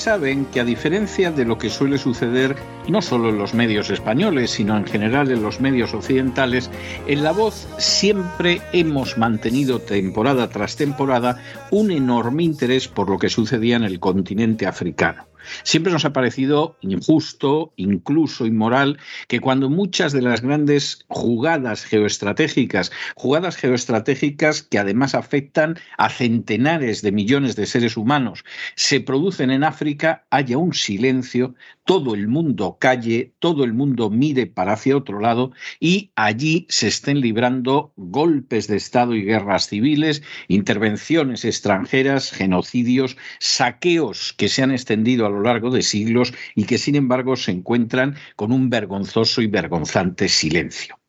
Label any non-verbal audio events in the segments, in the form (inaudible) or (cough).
Saben que a diferencia de lo que suele suceder no solo en los medios españoles, sino en general en los medios occidentales, en La Voz siempre hemos mantenido temporada tras temporada un enorme interés por lo que sucedía en el continente africano. Siempre nos ha parecido injusto, incluso inmoral, que cuando muchas de las grandes jugadas geoestratégicas, jugadas geoestratégicas que además afectan a centenares de millones de seres humanos, se producen en África, haya un silencio, todo el mundo calle, todo el mundo mire para hacia otro lado y allí se estén librando golpes de Estado y guerras civiles, intervenciones extranjeras, genocidios, saqueos que se han extendido a lo largo de siglos y que sin embargo se encuentran con un vergonzoso y vergonzante silencio.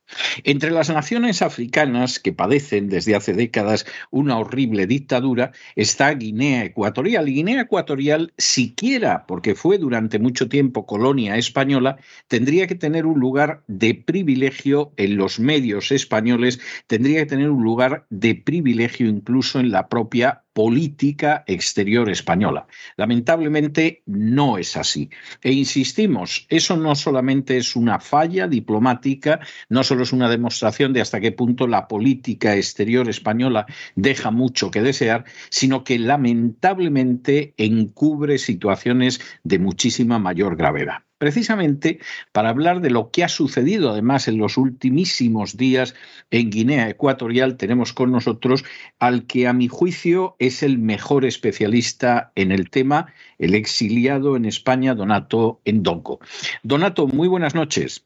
Entre las naciones africanas que padecen desde hace décadas una horrible dictadura está Guinea Ecuatorial. Guinea Ecuatorial, siquiera porque fue durante mucho tiempo colonia española, tendría que tener un lugar de privilegio en los medios españoles, tendría que tener un lugar de privilegio incluso en la propia política exterior española. Lamentablemente no es así. E insistimos, eso no solamente es una falla diplomática, no solo es una demostración de hasta qué punto la política exterior española deja mucho que desear, sino que lamentablemente encubre situaciones de muchísima mayor gravedad precisamente para hablar de lo que ha sucedido además en los ultimísimos días en Guinea Ecuatorial, tenemos con nosotros al que a mi juicio es el mejor especialista en el tema, el exiliado en España, Donato Endonco. Donato, muy buenas noches.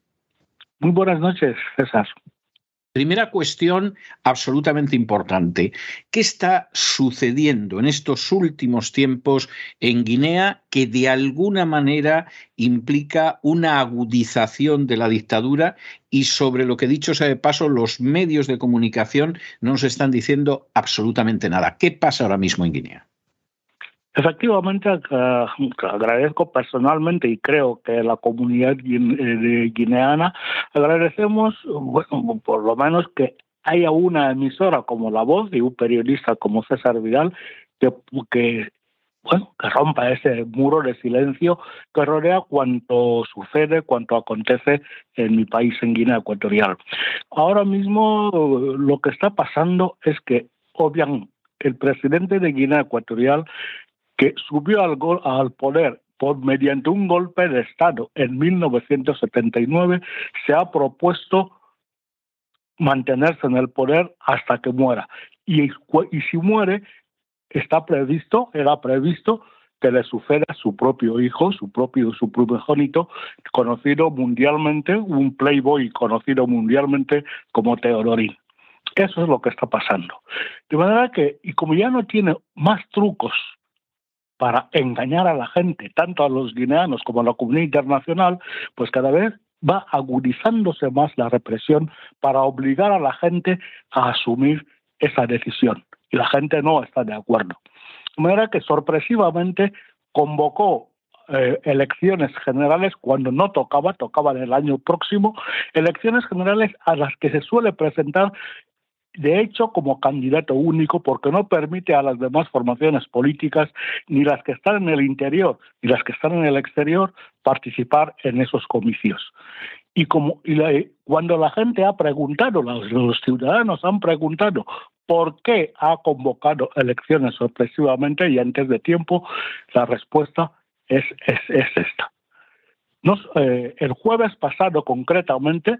Muy buenas noches, César. Primera cuestión absolutamente importante. ¿Qué está sucediendo en estos últimos tiempos en Guinea que de alguna manera implica una agudización de la dictadura y sobre lo que dicho sea de paso, los medios de comunicación no nos están diciendo absolutamente nada? ¿Qué pasa ahora mismo en Guinea? Efectivamente, agradezco personalmente y creo que la comunidad eh, guineana agradecemos, bueno, por lo menos que haya una emisora como La Voz y un periodista como César Vidal que, que bueno, que rompa ese muro de silencio que rodea cuanto sucede, cuanto acontece en mi país, en Guinea Ecuatorial. Ahora mismo lo que está pasando es que, obviamente, el presidente de Guinea Ecuatorial que subió al, al poder por mediante un golpe de Estado en 1979, se ha propuesto mantenerse en el poder hasta que muera. Y, y si muere, está previsto, era previsto que le suceda su propio hijo, su propio, su primogénito, conocido mundialmente, un playboy conocido mundialmente como Teodorín. Eso es lo que está pasando. De manera que, y como ya no tiene más trucos para engañar a la gente, tanto a los guineanos como a la comunidad internacional, pues cada vez va agudizándose más la represión para obligar a la gente a asumir esa decisión. Y la gente no está de acuerdo. De manera que sorpresivamente convocó eh, elecciones generales cuando no tocaba, tocaba en el año próximo, elecciones generales a las que se suele presentar de hecho como candidato único porque no permite a las demás formaciones políticas, ni las que están en el interior ni las que están en el exterior, participar en esos comicios. Y, como, cuando la gente ha preguntado, los, ciudadanos han preguntado por qué ha convocado elecciones sorpresivamente y antes de tiempo, la respuesta es, es, esta. Eh, el jueves pasado, concretamente,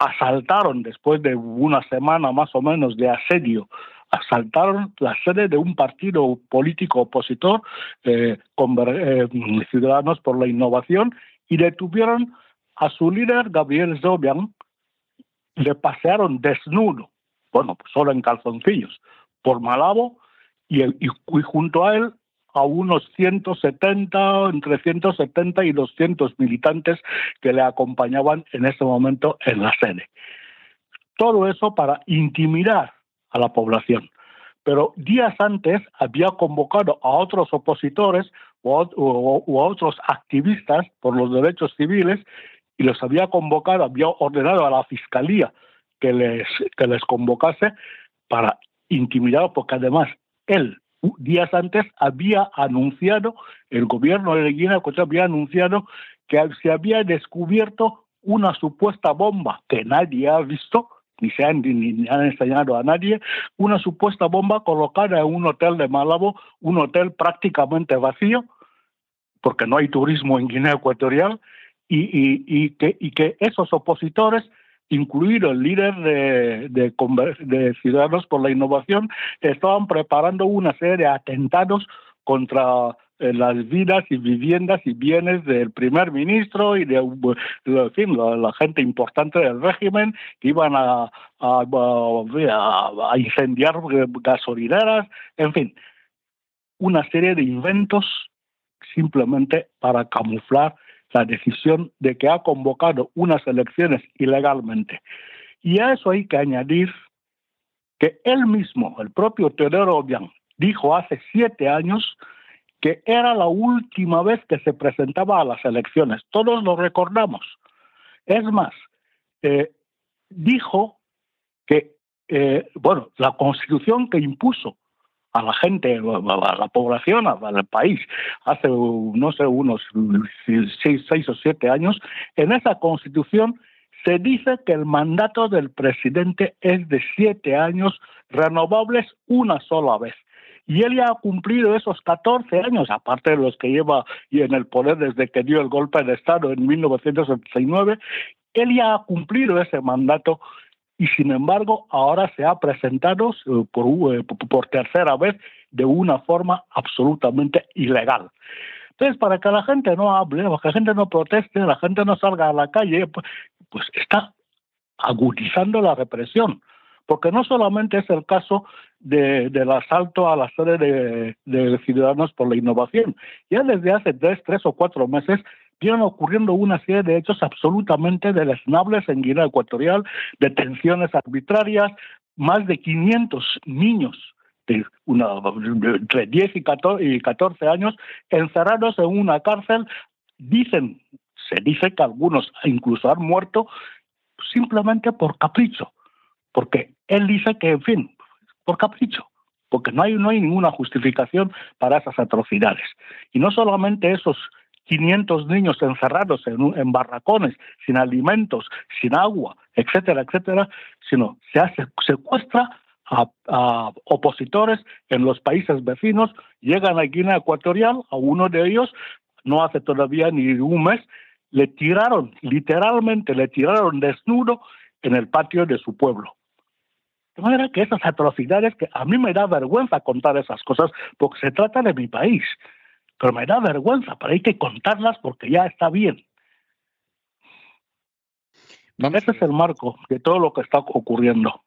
asaltaron después de una semana más o menos de asedio asaltaron la sede de un partido político opositor eh, eh, Ciudadanos por la Innovación y detuvieron a su líder Gabriel Zobian, le pasearon desnudo, bueno, pues solo en calzoncillos, por Malabo y junto a él a unos 170, entre 170 y 200 militantes que le acompañaban en ese momento en la sede. Todo eso para intimidar a la población. Pero días antes había convocado a otros opositores o a, otros activistas por los derechos civiles y los había convocado, había ordenado a la fiscalía que les, que les convocase para intimidar, porque además él días antes había anunciado, el gobierno de Guinea había anunciado que se había descubierto una supuesta bomba que nadie ha visto, ni se han, ni han enseñado a nadie, una supuesta bomba colocada en un hotel de Malabo, un hotel prácticamente vacío, porque no hay turismo en Guinea Ecuatorial, y, y, que, y que esos opositores incluido el líder de, Ciudadanos por la Innovación, estaban preparando una serie de atentados contra eh, las vidas y viviendas y bienes del primer ministro y de, en fin, la, gente importante del régimen que iban a, a, a, incendiar gasolineras, en fin, una serie de inventos simplemente para camuflar la decisión de que ha convocado unas elecciones ilegalmente. Y a eso hay que añadir que él mismo, el propio Teodoro Obiang, dijo hace siete años que era la última vez que se presentaba a las elecciones. Todos lo recordamos. Es más, eh, dijo que, eh, bueno, la constitución que impuso a la gente, a la población, al país, hace, no sé, unos seis, seis o siete años, en esa constitución se dice que el mandato del presidente es de siete años renovables una sola vez. Y él ya ha cumplido esos 14 años, aparte de los que lleva en el poder desde que dio el golpe de Estado en 1979, él ya ha cumplido ese mandato y sin embargo ahora se ha presentado eh, por, por tercera vez de una forma absolutamente ilegal. Entonces, para que la gente no hable, para que la gente no proteste, la gente no salga a la calle, pues, pues está agudizando la represión. Porque no solamente es el caso de, del asalto a la sede de, de Ciudadanos por la Innovación. Ya desde hace tres, tres o cuatro meses vienen ocurriendo una serie de hechos absolutamente deleznables en Guinea Ecuatorial, detenciones arbitrarias, más de 500 niños de una, entre 10 y 14, años encerrados en una cárcel, dicen, se dice que algunos incluso han muerto simplemente por capricho, porque él dice que, en fin, por capricho porque no hay, no hay ninguna justificación para esas atrocidades. Y no solamente esos 500 niños encerrados en, barracones, sin alimentos, sin agua, etcétera, etcétera, sino se hace, secuestra a, opositores en los países vecinos, llegan a Guinea Ecuatorial, a uno de ellos, no hace todavía ni un mes, le tiraron, literalmente le tiraron desnudo en el patio de su pueblo. De manera que esas atrocidades que a mí me da vergüenza contar esas cosas porque se trata de mi país pero me da vergüenza, pero hay que contarlas porque ya está bien. Ese es el marco de todo lo que está ocurriendo.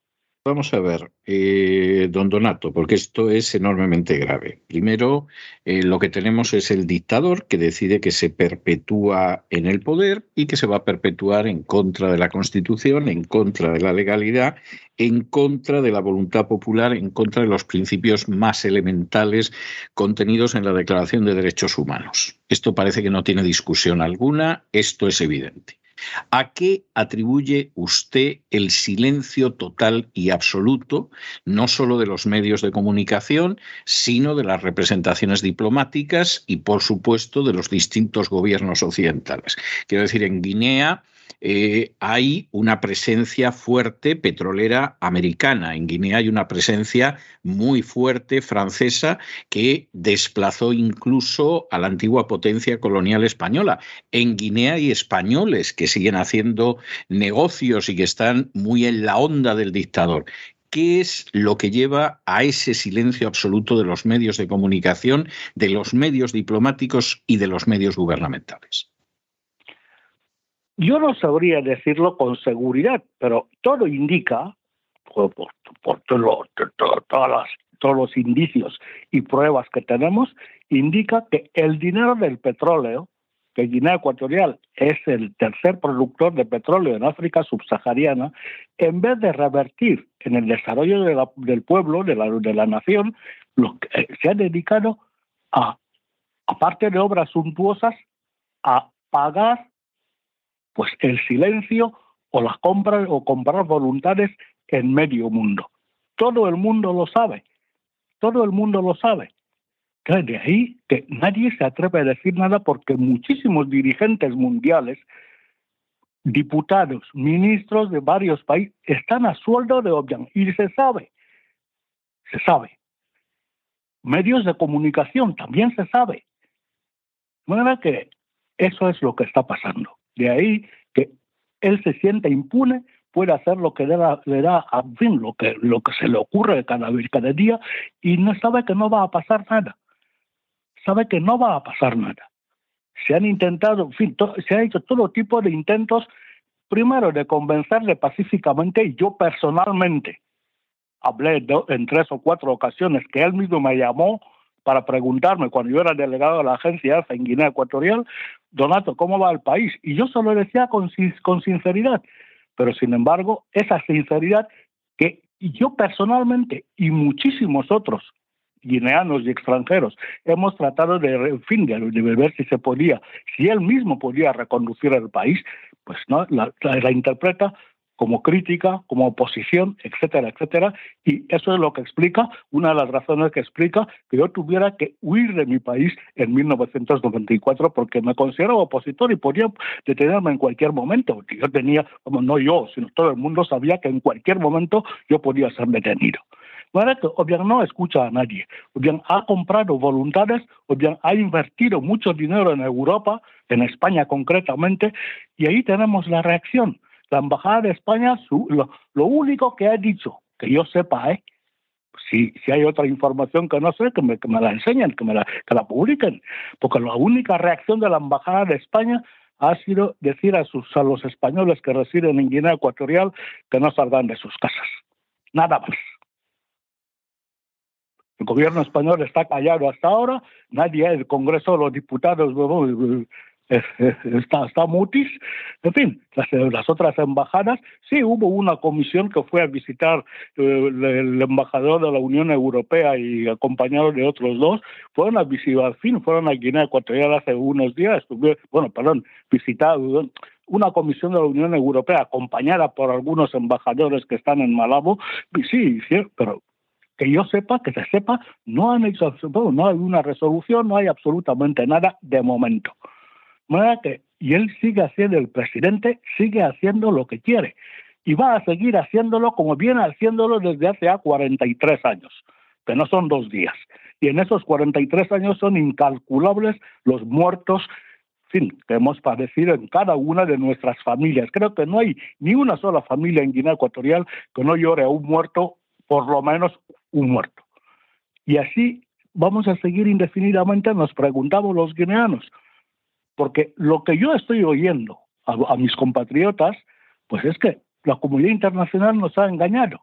Vamos a ver, eh, don Donato, porque esto es enormemente grave. Primero, eh, lo que tenemos es el dictador que decide que se perpetúa en el poder y que se va a perpetuar en contra de la Constitución, en contra de la legalidad, en contra de la voluntad popular, en contra de los principios más elementales contenidos en la Declaración de Derechos Humanos. Esto parece que no tiene discusión alguna, esto es evidente. ¿A qué atribuye usted el silencio total y absoluto, no solo de los medios de comunicación, sino de las representaciones diplomáticas y, por supuesto, de los distintos gobiernos occidentales? Quiero decir, en Guinea eh, hay una presencia fuerte petrolera americana. En Guinea hay una presencia muy fuerte francesa que desplazó incluso a la antigua potencia colonial española. En Guinea hay españoles que siguen haciendo negocios y que están muy en la onda del dictador. ¿Qué es lo que lleva a ese silencio absoluto de los medios de comunicación, de los medios diplomáticos y de los medios gubernamentales? Yo no sabría decirlo con seguridad, pero todo indica, por, todos los indicios y pruebas que tenemos, indica que el dinero del petróleo, que Guinea Ecuatorial es el tercer productor de petróleo en África subsahariana, en vez de revertir en el desarrollo del pueblo, de la, de la nación, lo que, eh, se ha dedicado a, aparte de obras suntuosas, a pagar pues el silencio o las compras o comprar voluntades en medio mundo. Todo el mundo lo sabe. Todo el mundo lo sabe. De ahí que nadie se atreve a decir nada porque muchísimos dirigentes mundiales, diputados, ministros de varios países están a sueldo de Obiang y se sabe, se sabe. Medios de comunicación también se sabe. De manera que eso es lo que está pasando. De ahí que él se siente impune, puede hacer lo que le da, le a fin, lo que, lo que se le ocurre cada, cada día y no sabe que no va a pasar nada sabe que no va a pasar nada. Se han intentado, en fin, se ha hecho todo tipo de intentos, primero de convencerle pacíficamente, y yo personalmente hablé en tres o cuatro ocasiones que él mismo me llamó para preguntarme cuando yo era delegado de la agencia en Guinea Ecuatorial, Donato, ¿cómo va el país? Y yo solo decía con, con sinceridad, pero sin embargo, esa sinceridad que yo personalmente y muchísimos otros guineanos y extranjeros. Hemos tratado de, en fin, de, ver si se podía, si él mismo podía reconducir el país, pues no, la, la, interpreta como crítica, como oposición, etcétera, etcétera. Y eso es lo que explica, una de las razones que explica que yo tuviera que huir de mi país en 1994 porque me considero opositor y podía detenerme en cualquier momento. Yo tenía, como no yo, sino todo el mundo sabía que en cualquier momento yo podía ser detenido o bien no escucha a nadie, o bien ha comprado voluntades, o bien ha invertido mucho dinero en Europa, en España concretamente, y ahí tenemos la reacción. La Embajada de España, lo, único que ha dicho, que yo sepa, ¿eh? Si, hay otra información que no sé, que me, la enseñen, que me la, que la publiquen. Porque la única reacción de la Embajada de España ha sido decir a, sus, a los españoles que residen en Guinea Ecuatorial que no salgan de sus casas. Nada más. El gobierno español está callado hasta ahora, nadie, el Congreso los Diputados está, está mutis. En fin, las, otras embajadas, sí hubo una comisión que fue a visitar eh, el, embajador de la Unión Europea y acompañado de otros dos, fueron a visitar, al fin, fueron a Guinea Ecuatorial hace unos días, bueno, perdón, visitaron una comisión de la Unión Europea acompañada por algunos embajadores que están en Malabo, sí, sí pero que yo sepa, que se sepa, no han hecho no hay una resolución, no hay absolutamente nada de momento. Que, y él sigue haciendo, el presidente sigue haciendo lo que quiere y va a seguir haciéndolo como viene haciéndolo desde hace ya 43 años, que no son dos días. Y en esos 43 años son incalculables los muertos fin, que hemos padecido en cada una de nuestras familias. Creo que no hay ni una sola familia en Guinea Ecuatorial que no llore a un muerto por lo menos un muerto. Y así vamos a seguir indefinidamente, nos preguntamos los guineanos, porque lo que yo estoy oyendo a, mis compatriotas, pues es que la comunidad internacional nos ha engañado.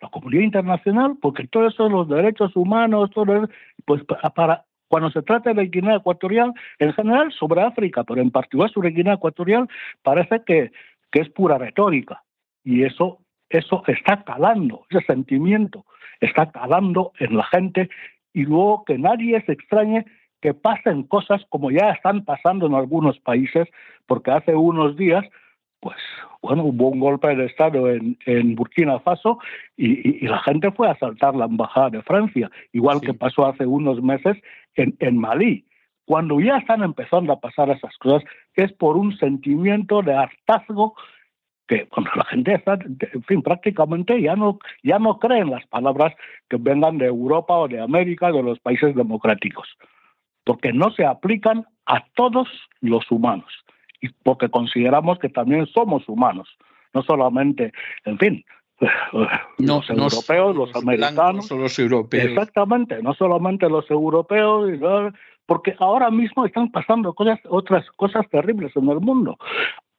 La comunidad internacional, porque todos esos los derechos humanos, todo pues para cuando se trata de Guinea Ecuatorial, en general sobre África, pero en particular sobre Guinea Ecuatorial, parece que, que es pura retórica. Y eso eso está calando, ese sentimiento está calando en la gente y luego que nadie se extrañe que pasen cosas como ya están pasando en algunos países, porque hace unos días, pues bueno, hubo un golpe de Estado en, Burkina Faso y, la gente fue a asaltar la embajada de Francia, igual que pasó hace unos meses en, en Malí. Cuando ya están empezando a pasar esas cosas, es por un sentimiento de hartazgo que bueno, la gente está, en fin, prácticamente ya no, ya no cree en las palabras que vengan de Europa o de América, de los países democráticos, porque no se aplican a todos los humanos y porque consideramos que también somos humanos, no solamente, en fin, los europeos, los americanos, los europeos. Exactamente, no solamente los europeos, porque ahora mismo están pasando cosas, otras cosas terribles en el mundo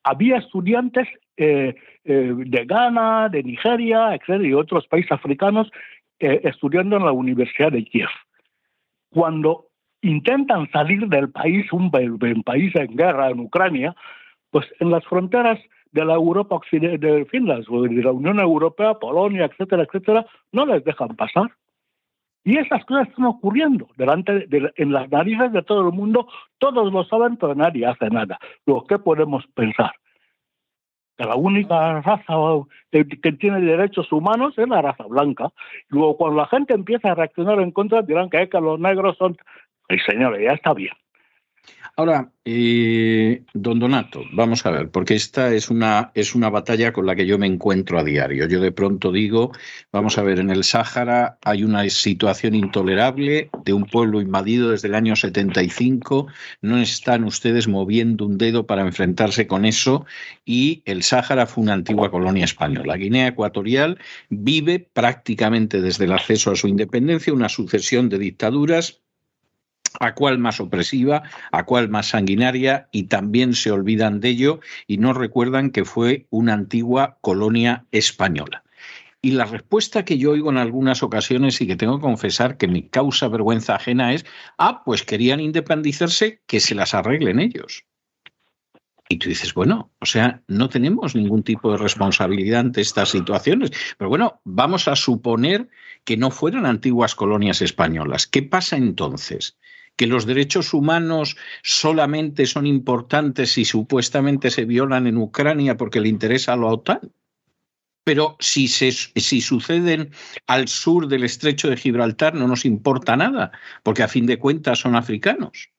había estudiantes eh, eh, de Ghana, de Nigeria, etcétera, y otros países africanos eh, estudiando en la Universidad de Kiev. cuando intentan salir del país, un, país en guerra en Ucrania, pues en las fronteras de la Europa occidental, de Finlandia, de la Unión Europea, Polonia, etcétera, etcétera, no les dejan pasar. Y esas cosas están ocurriendo delante de, en las narices de todo el mundo, todos lo saben, pero nadie hace nada. Lo que podemos pensar que la única raza que, tiene derechos humanos es la raza blanca. Luego, cuando la gente empieza a reaccionar en contra, dirán que, es que los negros son... Y señores, ya está bien. Ahora, eh, don Donato, vamos a ver, porque esta es una, es una batalla con la que yo me encuentro a diario. Yo de pronto digo, vamos a ver, en el Sáhara hay una situación intolerable de un pueblo invadido desde el año 75, no están ustedes moviendo un dedo para enfrentarse con eso y el Sáhara fue una antigua colonia española. Guinea Ecuatorial vive prácticamente desde el acceso a su independencia una sucesión de dictaduras a cuál más opresiva, a cuál más sanguinaria, y también se olvidan de ello y no recuerdan que fue una antigua colonia española. Y la respuesta que yo oigo en algunas ocasiones y que tengo que confesar que me causa vergüenza ajena es, ah, pues querían independizarse, que se las arreglen ellos. Y tú dices, bueno, o sea, no tenemos ningún tipo de responsabilidad ante estas situaciones. Pero bueno, vamos a suponer que no fueran antiguas colonias españolas. ¿Qué pasa entonces? Que los derechos humanos solamente son importantes si supuestamente se violan en Ucrania porque le interesa a la OTAN. Pero si, se, si suceden al sur del estrecho de Gibraltar no nos importa nada, porque a fin de cuentas son africanos.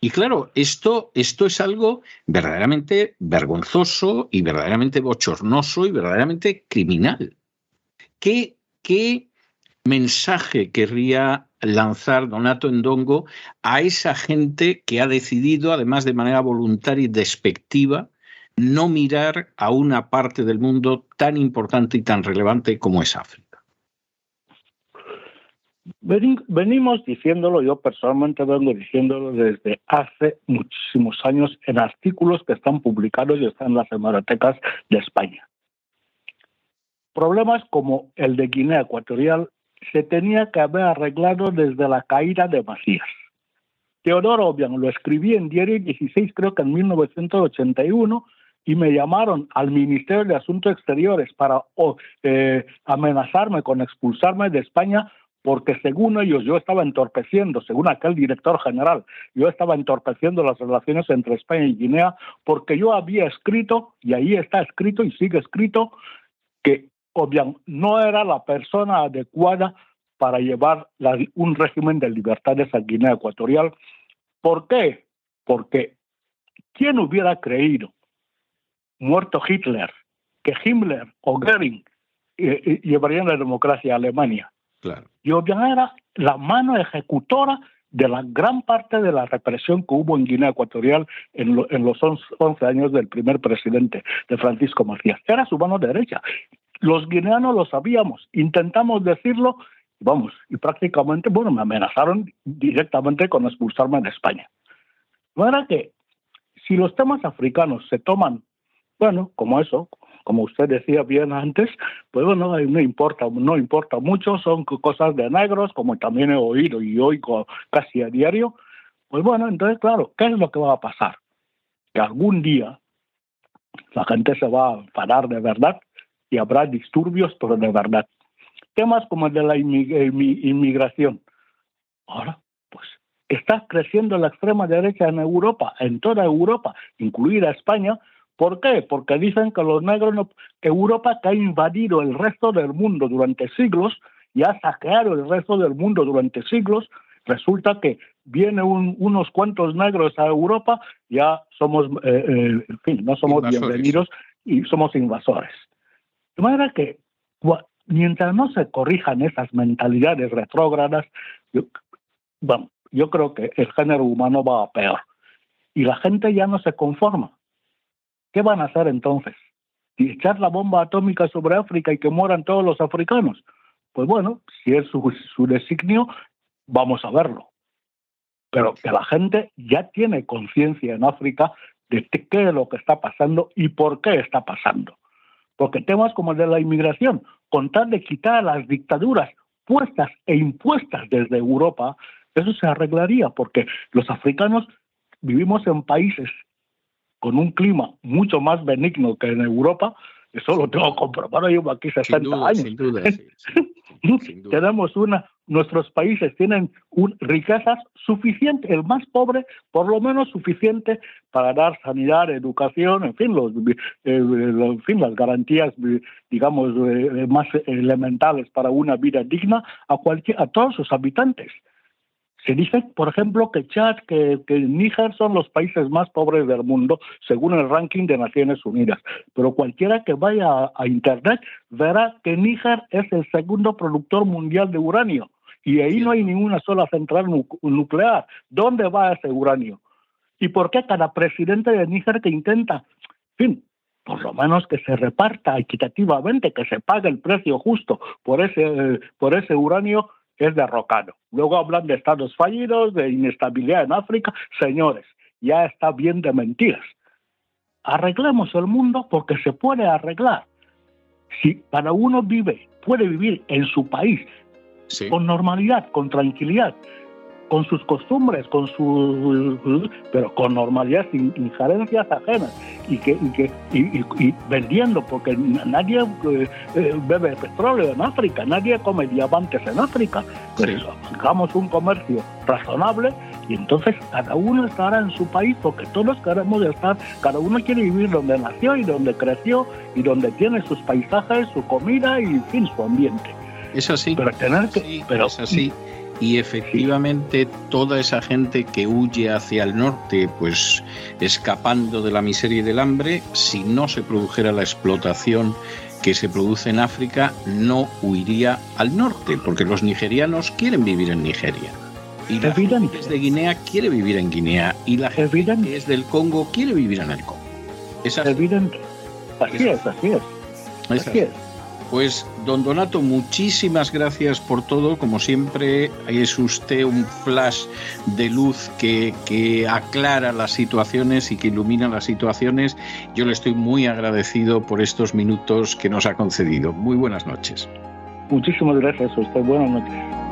Y claro, esto, esto es algo verdaderamente vergonzoso y verdaderamente bochornoso y verdaderamente criminal. ¿Qué, qué mensaje querría lanzar Donato Endongo a esa gente que ha decidido, además de manera voluntaria y despectiva, no mirar a una parte del mundo tan importante y tan relevante como es África? Venimos diciéndolo, yo personalmente vengo diciéndolo desde hace muchísimos años en artículos que están publicados y están en las hemerotecas de España. Problemas como el de Guinea Ecuatorial se tenía que haber arreglado desde la caída de Macías. Teodoro Obiang lo escribí en Diario 16, creo que en 1981, y me llamaron al Ministerio de Asuntos Exteriores para eh, amenazarme con expulsarme de España porque según ellos yo estaba entorpeciendo, según aquel director general, yo estaba entorpeciendo las relaciones entre España y Guinea porque yo había escrito, y ahí está escrito y sigue escrito, que Obiang no era la persona adecuada para llevar un régimen de libertades a Guinea Ecuatorial. ¿Por qué? Porque ¿quién hubiera creído, muerto Hitler, que Himmler o Goering eh, eh, llevarían la democracia a Alemania? Claro. Y Obiang era la mano ejecutora de la gran parte de la represión que hubo en Guinea Ecuatorial en, los 11 años del primer presidente, de Francisco Macías. Era su mano derecha. Los guineanos lo sabíamos, intentamos decirlo, vamos, y prácticamente, bueno, me amenazaron directamente con expulsarme de España. No era que si los temas africanos se toman, bueno, como eso, como usted decía bien antes, pues bueno, no importa, no importa mucho, son cosas de negros, como también he oído y oigo casi a diario. Pues bueno, entonces, claro, ¿qué es lo que va a pasar? Que algún día la gente se va a enfadar de verdad y habrá disturbios, pero de verdad. Temas como el de la inmigración. Ahora, pues está creciendo la extrema derecha en Europa, en toda Europa, incluida España. ¿Por qué? Porque dicen que los negros, no, Europa que ha invadido el resto del mundo durante siglos y ha saqueado el resto del mundo durante siglos, resulta que vienen unos cuantos negros a Europa, ya somos, eh, eh, en fin, no somos bienvenidos y somos invasores. De manera que mientras no se corrijan esas mentalidades retrógradas, yo, yo creo que el género humano va a peor. Y la gente ya no se conforma. ¿Qué van a hacer entonces? ¿Y echar la bomba atómica sobre África y que mueran todos los africanos? Pues bueno, si es su, su designio, vamos a verlo. Pero que la gente ya tiene conciencia en África de qué es lo que está pasando y por qué está pasando. Porque temas como el de la inmigración, con tal de quitar las dictaduras puestas e impuestas desde Europa, eso se arreglaría porque los africanos vivimos en países con un clima mucho más benigno que en Europa, eso lo tengo comprobado, llevo aquí 60 años. (laughs) Sin duda, Tenemos una, nuestros países tienen riquezas suficientes, el más pobre, por lo menos suficiente para dar sanidad, educación, en fin, los, eh, en fin las garantías, digamos, eh, más elementales para una vida digna a, cualquier, a todos sus habitantes. Se dice, por ejemplo, que Chad, que, que Níger son los países más pobres del mundo, según el ranking de Naciones Unidas. Pero cualquiera que vaya a, Internet verá que Níger es el segundo productor mundial de uranio. Y ahí no hay ninguna sola central nuclear. ¿Dónde va ese uranio? ¿Y por qué cada presidente de Níger que intenta, en fin, por lo menos que se reparta equitativamente, que se pague el precio justo por ese, eh, por ese uranio, es derrocado. Luego hablan de estados fallidos, de inestabilidad en África. Señores, ya está bien de mentiras. Arreglemos el mundo porque se puede arreglar. Si para uno vive, puede vivir en su país con normalidad, con tranquilidad, con sus costumbres, con su pero con normalidad, sin injerencias ajenas y que, y, que y, vendiendo, porque nadie eh, eh, bebe petróleo en África, nadie come diamantes en África, pero hagamos un comercio razonable y entonces cada uno estará en su país porque todos queremos estar, cada uno quiere vivir donde nació y donde creció y donde tiene sus paisajes, su comida y en fin, su ambiente. Es así. Pero tener que, pero, es así y efectivamente toda esa gente que huye hacia el norte, pues escapando de la miseria y del hambre, si no se produjera la explotación que se produce en África, no huiría al norte, porque los nigerianos quieren vivir en Nigeria. Y la gente que es de Guinea quiere vivir en Guinea. Y la gente que es del Congo quiere vivir en el Congo. Es evidente. Así es, así es. Así es. Pues, don Donato, muchísimas gracias por todo. Como siempre, es usted un flash de luz que, aclara las situaciones y que ilumina las situaciones. Yo le estoy muy agradecido por estos minutos que nos ha concedido. Muy buenas noches. Muchísimas gracias a. Buenas noches.